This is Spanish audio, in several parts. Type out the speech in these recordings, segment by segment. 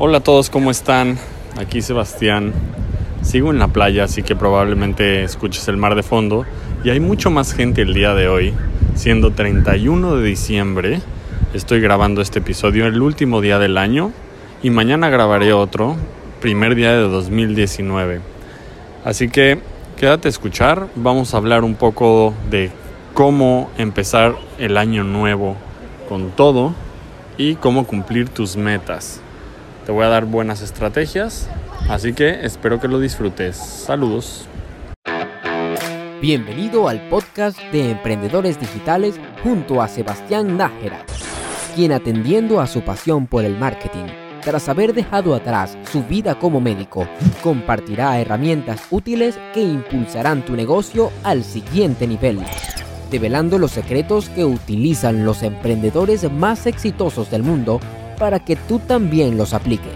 Hola a todos, ¿cómo están? Aquí Sebastián. Sigo en la playa, así que probablemente escuches el mar de fondo. Y hay mucho más gente el día de hoy, siendo 31 de diciembre. Estoy grabando este episodio el último día del año y mañana grabaré otro, primer día de 2019. Así que quédate a escuchar, vamos a hablar un poco de cómo empezar el año nuevo con todo y cómo cumplir tus metas. Te voy a dar buenas estrategias, así que espero que lo disfrutes. Saludos. Bienvenido al podcast de Emprendedores Digitales junto a Sebastián Nájera, quien atendiendo a su pasión por el marketing, tras haber dejado atrás su vida como médico, compartirá herramientas útiles que impulsarán tu negocio al siguiente nivel, develando los secretos que utilizan los emprendedores más exitosos del mundo para que tú también los apliques.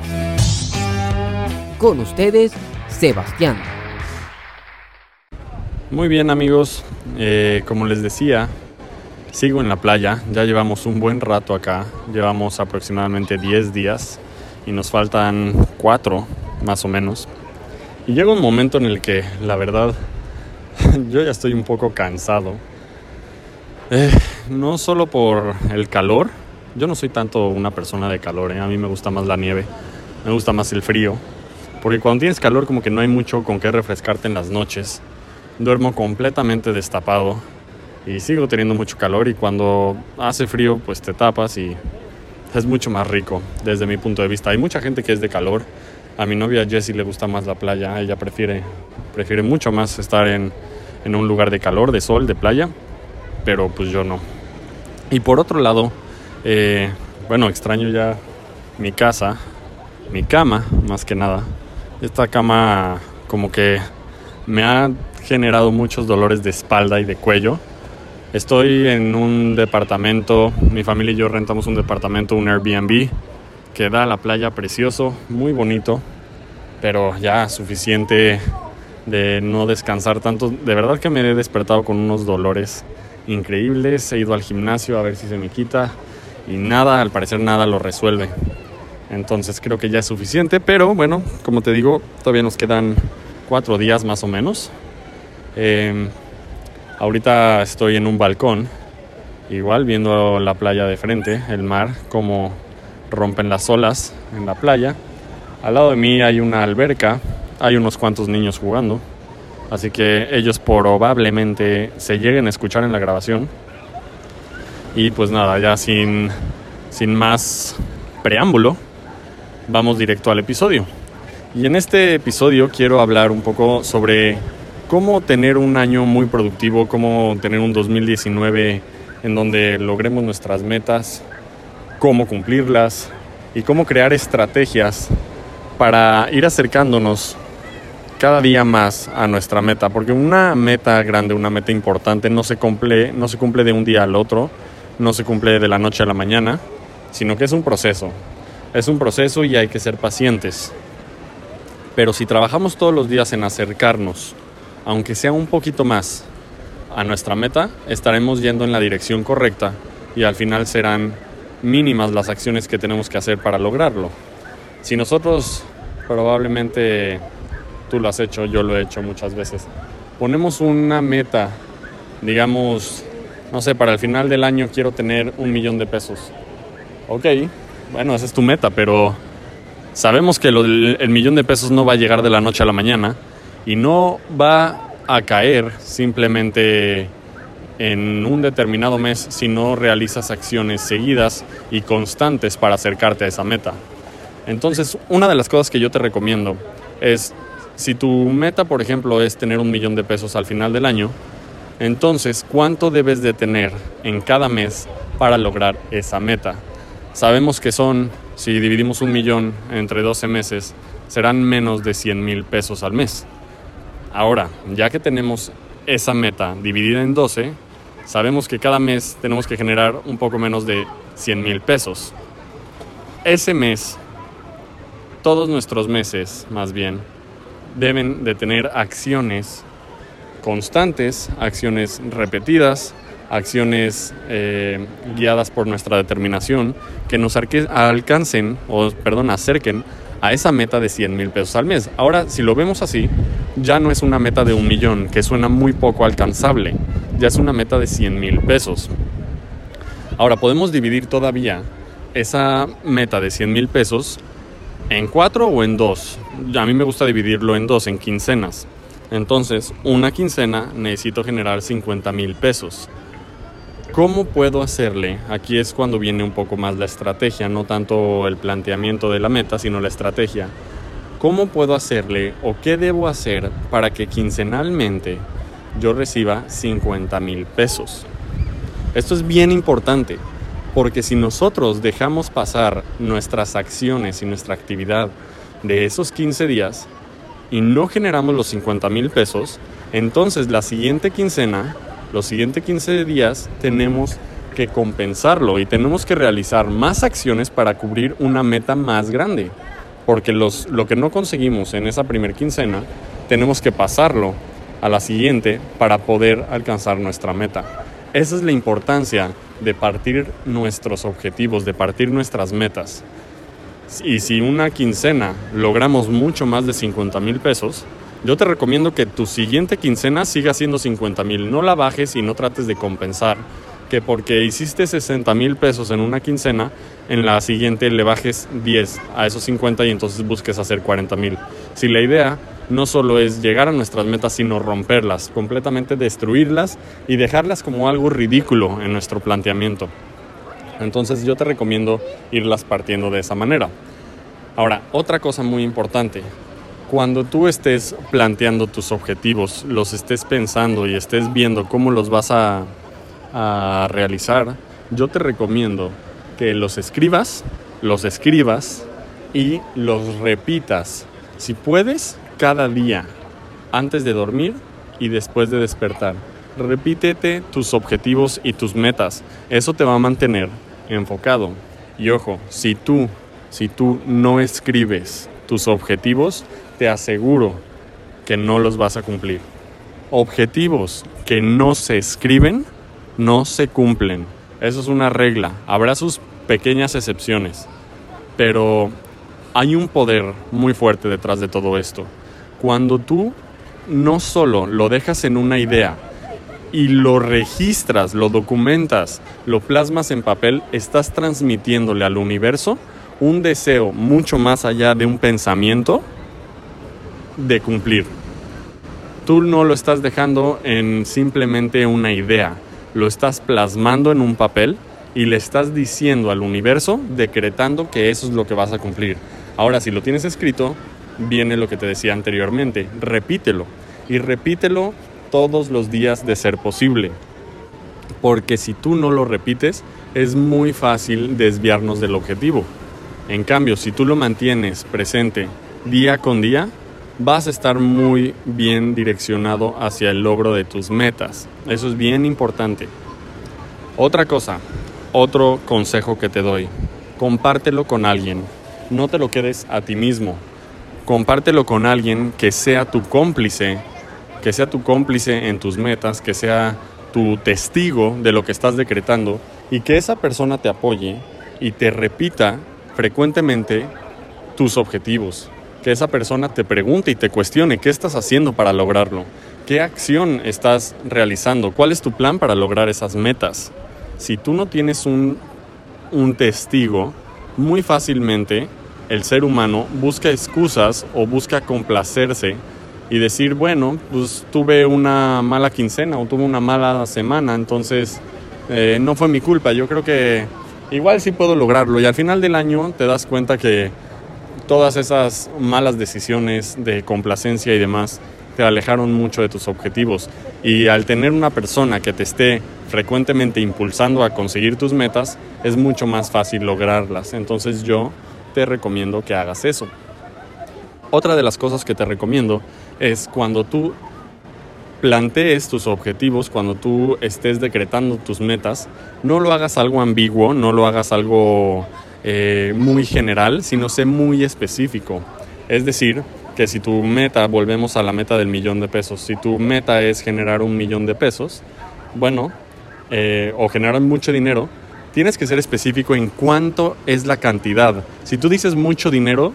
Con ustedes, Sebastián. Muy bien amigos, eh, como les decía, sigo en la playa, ya llevamos un buen rato acá, llevamos aproximadamente 10 días y nos faltan 4 más o menos. Y llega un momento en el que la verdad yo ya estoy un poco cansado. Eh, no solo por el calor, yo no soy tanto una persona de calor, ¿eh? a mí me gusta más la nieve, me gusta más el frío, porque cuando tienes calor como que no hay mucho con qué refrescarte en las noches. Duermo completamente destapado y sigo teniendo mucho calor y cuando hace frío pues te tapas y es mucho más rico desde mi punto de vista. Hay mucha gente que es de calor. A mi novia Jessie le gusta más la playa, ella prefiere, prefiere mucho más estar en, en un lugar de calor, de sol, de playa, pero pues yo no. Y por otro lado, eh, bueno, extraño ya mi casa, mi cama, más que nada. Esta cama como que me ha generado muchos dolores de espalda y de cuello. Estoy en un departamento, mi familia y yo rentamos un departamento, un Airbnb, que da a la playa precioso, muy bonito, pero ya suficiente de no descansar tanto. De verdad que me he despertado con unos dolores increíbles, he ido al gimnasio a ver si se me quita y nada, al parecer nada lo resuelve. Entonces creo que ya es suficiente, pero bueno, como te digo, todavía nos quedan cuatro días más o menos. Eh, ahorita estoy en un balcón, igual viendo la playa de frente, el mar, como rompen las olas en la playa. Al lado de mí hay una alberca, hay unos cuantos niños jugando, así que ellos probablemente se lleguen a escuchar en la grabación. Y pues nada, ya sin, sin más preámbulo, vamos directo al episodio. Y en este episodio quiero hablar un poco sobre cómo tener un año muy productivo, cómo tener un 2019 en donde logremos nuestras metas, cómo cumplirlas y cómo crear estrategias para ir acercándonos cada día más a nuestra meta, porque una meta grande, una meta importante no se cumple, no se cumple de un día al otro, no se cumple de la noche a la mañana, sino que es un proceso. Es un proceso y hay que ser pacientes. Pero si trabajamos todos los días en acercarnos, aunque sea un poquito más, a nuestra meta, estaremos yendo en la dirección correcta y al final serán mínimas las acciones que tenemos que hacer para lograrlo. Si nosotros probablemente tú lo has hecho, yo lo he hecho muchas veces, ponemos una meta, digamos, no sé, para el final del año quiero tener un millón de pesos. Ok, bueno, esa es tu meta, pero sabemos que el millón de pesos no va a llegar de la noche a la mañana y no va a caer simplemente en un determinado mes si no realizas acciones seguidas y constantes para acercarte a esa meta. Entonces, una de las cosas que yo te recomiendo es, si tu meta, por ejemplo, es tener un millón de pesos al final del año, entonces, ¿cuánto debes de tener en cada mes para lograr esa meta? Sabemos que son, si dividimos un millón entre 12 meses, serán menos de 100 mil pesos al mes. Ahora, ya que tenemos esa meta dividida en 12, sabemos que cada mes tenemos que generar un poco menos de 100 mil pesos. Ese mes, todos nuestros meses más bien, deben de tener acciones constantes, acciones repetidas, acciones eh, guiadas por nuestra determinación que nos alcancen, o perdón, acerquen a esa meta de 100 mil pesos al mes. Ahora, si lo vemos así, ya no es una meta de un millón, que suena muy poco alcanzable, ya es una meta de 100 mil pesos. Ahora, podemos dividir todavía esa meta de 100 mil pesos en cuatro o en dos. A mí me gusta dividirlo en dos, en quincenas. Entonces, una quincena necesito generar 50 mil pesos. ¿Cómo puedo hacerle? Aquí es cuando viene un poco más la estrategia, no tanto el planteamiento de la meta, sino la estrategia. ¿Cómo puedo hacerle o qué debo hacer para que quincenalmente yo reciba 50 mil pesos? Esto es bien importante, porque si nosotros dejamos pasar nuestras acciones y nuestra actividad de esos 15 días y no generamos los 50 mil pesos, entonces la siguiente quincena los siguientes 15 días tenemos que compensarlo y tenemos que realizar más acciones para cubrir una meta más grande. Porque los, lo que no conseguimos en esa primer quincena, tenemos que pasarlo a la siguiente para poder alcanzar nuestra meta. Esa es la importancia de partir nuestros objetivos, de partir nuestras metas. Y si una quincena logramos mucho más de 50 mil pesos, yo te recomiendo que tu siguiente quincena siga siendo 50 mil. No la bajes y no trates de compensar que porque hiciste 60 mil pesos en una quincena, en la siguiente le bajes 10 a esos 50 y entonces busques hacer 40 mil. Si la idea no solo es llegar a nuestras metas, sino romperlas, completamente destruirlas y dejarlas como algo ridículo en nuestro planteamiento. Entonces yo te recomiendo irlas partiendo de esa manera. Ahora, otra cosa muy importante, cuando tú estés planteando tus objetivos, los estés pensando y estés viendo cómo los vas a, realizar, yo te recomiendo que los escribas, los escribas y los repitas. Si puedes, cada día, antes de dormir y después de despertar. Repítete tus objetivos y tus metas. Eso te va a mantener enfocado. Y ojo, si tú, si tú no escribes tus objetivos, te aseguro que no los vas a cumplir. Objetivos que no se escriben, no se cumplen. Eso es una regla. Habrá sus pequeñas excepciones. Pero hay un poder muy fuerte detrás de todo esto. Cuando tú no solo lo dejas en una idea y lo registras, lo documentas, lo plasmas en papel, estás transmitiéndole al universo un deseo mucho más allá de un pensamiento de cumplir. Tú no lo estás dejando en simplemente una idea, lo estás plasmando en un papel y le estás diciendo al universo, decretando que eso es lo que vas a cumplir. Ahora, si lo tienes escrito, viene lo que te decía anteriormente, repítelo y repítelo todos los días de ser posible. Porque si tú no lo repites, es muy fácil desviarnos del objetivo. En cambio, si tú lo mantienes presente día con día, vas a estar muy bien direccionado hacia el logro de tus metas. Eso es bien importante. Otra cosa, otro consejo que te doy, compártelo con alguien. No te lo quedes a ti mismo. Compártelo con alguien que sea tu cómplice, que sea tu cómplice en tus metas, que sea tu testigo de lo que estás decretando y que esa persona te apoye y te repita frecuentemente tus objetivos, que esa persona te pregunte y te cuestione qué estás haciendo para lograrlo, qué acción estás realizando, cuál es tu plan para lograr esas metas. Si tú no tienes un, un testigo, muy fácilmente el ser humano busca excusas o busca complacerse y decir, bueno, pues tuve una mala quincena o tuve una mala semana, entonces eh, no fue mi culpa, yo creo que igual sí puedo lograrlo y al final del año te das cuenta que todas esas malas decisiones de complacencia y demás te alejaron mucho de tus objetivos. Y al tener una persona que te esté frecuentemente impulsando a conseguir tus metas, es mucho más fácil lograrlas. Entonces yo te recomiendo que hagas eso. Otra de las cosas que te recomiendo es cuando tú plantees tus objetivos, cuando tú estés decretando tus metas, no lo hagas algo ambiguo, no lo hagas algo eh, muy general, sino sé muy específico. Es decir, que si tu meta, volvemos a la meta del millón de pesos, si tu meta es generar un millón de pesos, bueno, eh, o generar mucho dinero, tienes que ser específico en cuánto es la cantidad. Si tú dices mucho dinero,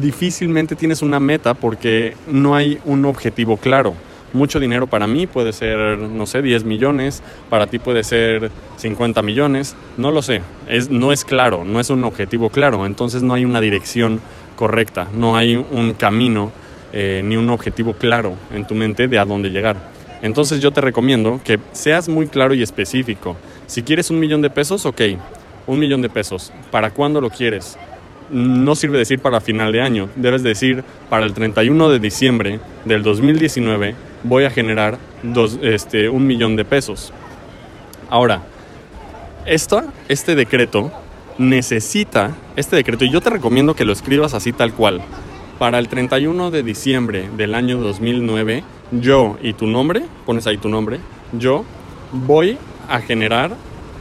difícilmente tienes una meta porque no hay un objetivo claro. Mucho dinero para mí puede ser, no sé, 10 millones, para ti puede ser 50 millones, no lo sé, es, no es claro, no es un objetivo claro, entonces no hay una dirección correcta, no hay un camino eh, ni un objetivo claro en tu mente de a dónde llegar. Entonces yo te recomiendo que seas muy claro y específico. Si quieres un millón de pesos, ok, un millón de pesos. ¿Para cuándo lo quieres? No sirve decir para final de año, debes decir para el 31 de diciembre del 2019 voy a generar dos, este, un millón de pesos. Ahora, este decreto necesita, este decreto, y yo te recomiendo que lo escribas así tal cual, para el 31 de diciembre del año 2009, yo y tu nombre, pones ahí tu nombre, yo voy a generar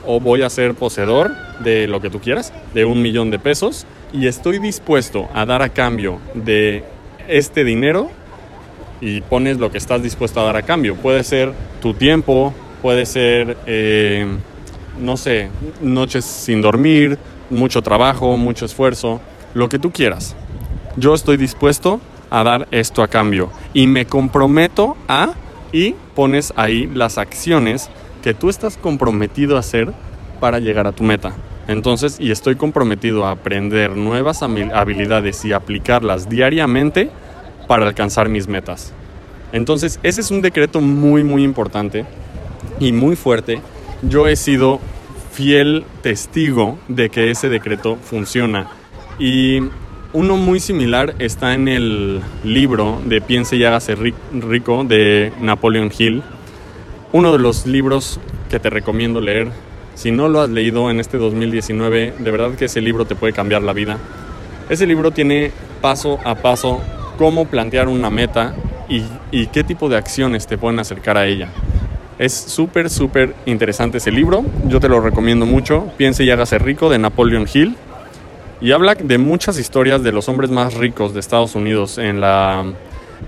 o voy a ser poseedor de lo que tú quieras, de un millón de pesos, y estoy dispuesto a dar a cambio de este dinero y pones lo que estás dispuesto a dar a cambio. Puede ser tu tiempo, puede ser, eh, no sé, noches sin dormir, mucho trabajo, mucho esfuerzo, lo que tú quieras yo estoy dispuesto a dar esto a cambio y me comprometo a y pones ahí las acciones que tú estás comprometido a hacer para llegar a tu meta. Entonces, y estoy comprometido a aprender nuevas habilidades y aplicarlas diariamente para alcanzar mis metas. Entonces, ese es un decreto muy, muy importante y muy fuerte. Yo he sido fiel testigo de que ese decreto funciona. Y uno muy similar está en el libro de Piense y hágase rico de Napoleon Hill. Uno de los libros que te recomiendo leer. Si no lo has leído en este 2019, de verdad que ese libro te puede cambiar la vida. Ese libro tiene paso a paso cómo plantear una meta y, qué tipo de acciones te pueden acercar a ella. Es súper, súper interesante ese libro. Yo te lo recomiendo mucho. Piense y hágase rico de Napoleon Hill y habla de muchas historias de los hombres más ricos de Estados Unidos en la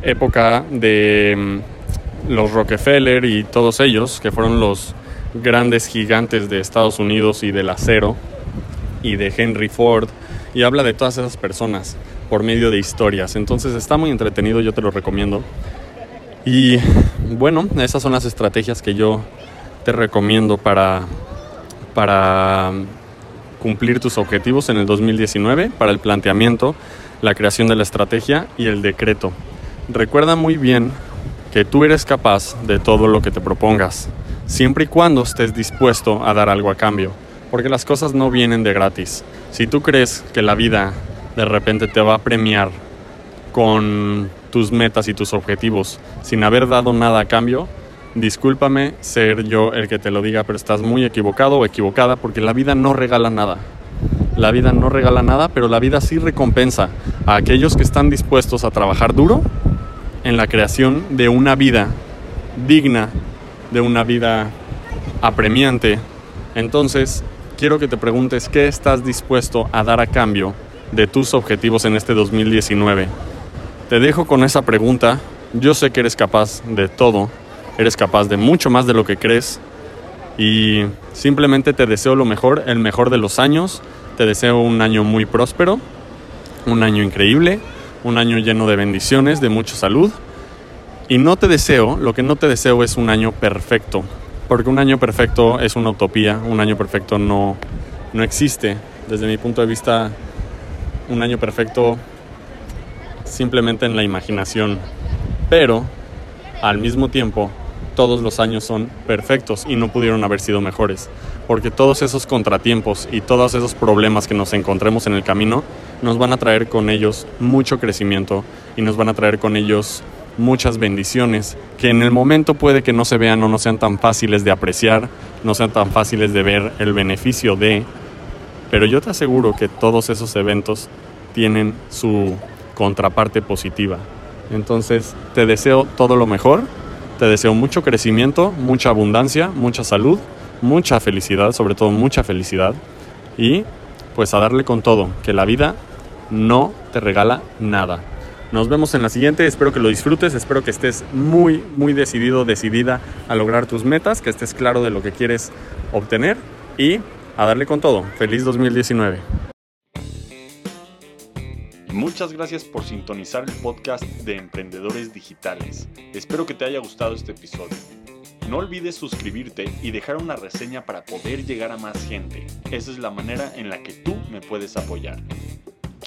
época de mm, los Rockefeller y todos ellos, que fueron los grandes gigantes de Estados Unidos y del acero, y de Henry Ford, y habla de todas esas personas por medio de historias. Entonces está muy entretenido, yo te lo recomiendo. Y bueno, esas son las estrategias que yo te recomiendo para, para cumplir tus objetivos en el 2019 para el planteamiento, la creación de la estrategia y el decreto. Recuerda muy bien que tú eres capaz de todo lo que te propongas, siempre y cuando estés dispuesto a dar algo a cambio, porque las cosas no vienen de gratis. Si tú crees que la vida de repente te va a premiar con tus metas y tus objetivos sin haber dado nada a cambio, Discúlpame ser yo el que te lo diga, pero estás muy equivocado o equivocada porque la vida no regala nada. La vida no regala nada, pero la vida sí recompensa a aquellos que están dispuestos a trabajar duro en la creación de una vida digna, de una vida apremiante. Entonces, quiero que te preguntes qué estás dispuesto a dar a cambio de tus objetivos en este 2019. Te dejo con esa pregunta. Yo sé que eres capaz de todo eres capaz de mucho más de lo que crees y simplemente te deseo lo mejor, el mejor de los años, te deseo un año muy próspero, un año increíble, un año lleno de bendiciones, de mucha salud y no te deseo, lo que no te deseo es un año perfecto, porque un año perfecto es una utopía, un año perfecto no, no existe. Desde mi punto de vista, un año perfecto simplemente en la imaginación, pero al mismo tiempo todos los años son perfectos y no pudieron haber sido mejores, porque todos esos contratiempos y todos esos problemas que nos encontremos en el camino nos van a traer con ellos mucho crecimiento y nos van a traer con ellos muchas bendiciones que en el momento puede que no se vean o no sean tan fáciles de apreciar, no sean tan fáciles de ver el beneficio de, pero yo te aseguro que todos esos eventos tienen su contraparte positiva. Entonces te deseo todo lo mejor te deseo mucho crecimiento, mucha abundancia, mucha salud, mucha felicidad, sobre todo mucha felicidad. Y pues a darle con todo, que la vida no te regala nada. Nos vemos en la siguiente, espero que lo disfrutes, espero que estés muy, muy decidido, decidida a lograr tus metas, que estés claro de lo que quieres obtener y a darle con todo. Feliz 2019. Muchas gracias por sintonizar el podcast de Emprendedores Digitales. Espero que te haya gustado este episodio. No olvides suscribirte y dejar una reseña para poder llegar a más gente. Esa es la manera en la que tú me puedes apoyar.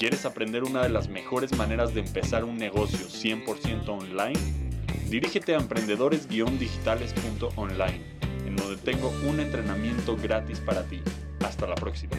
¿Quieres aprender una de las mejores maneras de empezar un negocio 100% online? Dirígete a emprendedores-digitales.online, en donde tengo un entrenamiento gratis para ti. Hasta la próxima.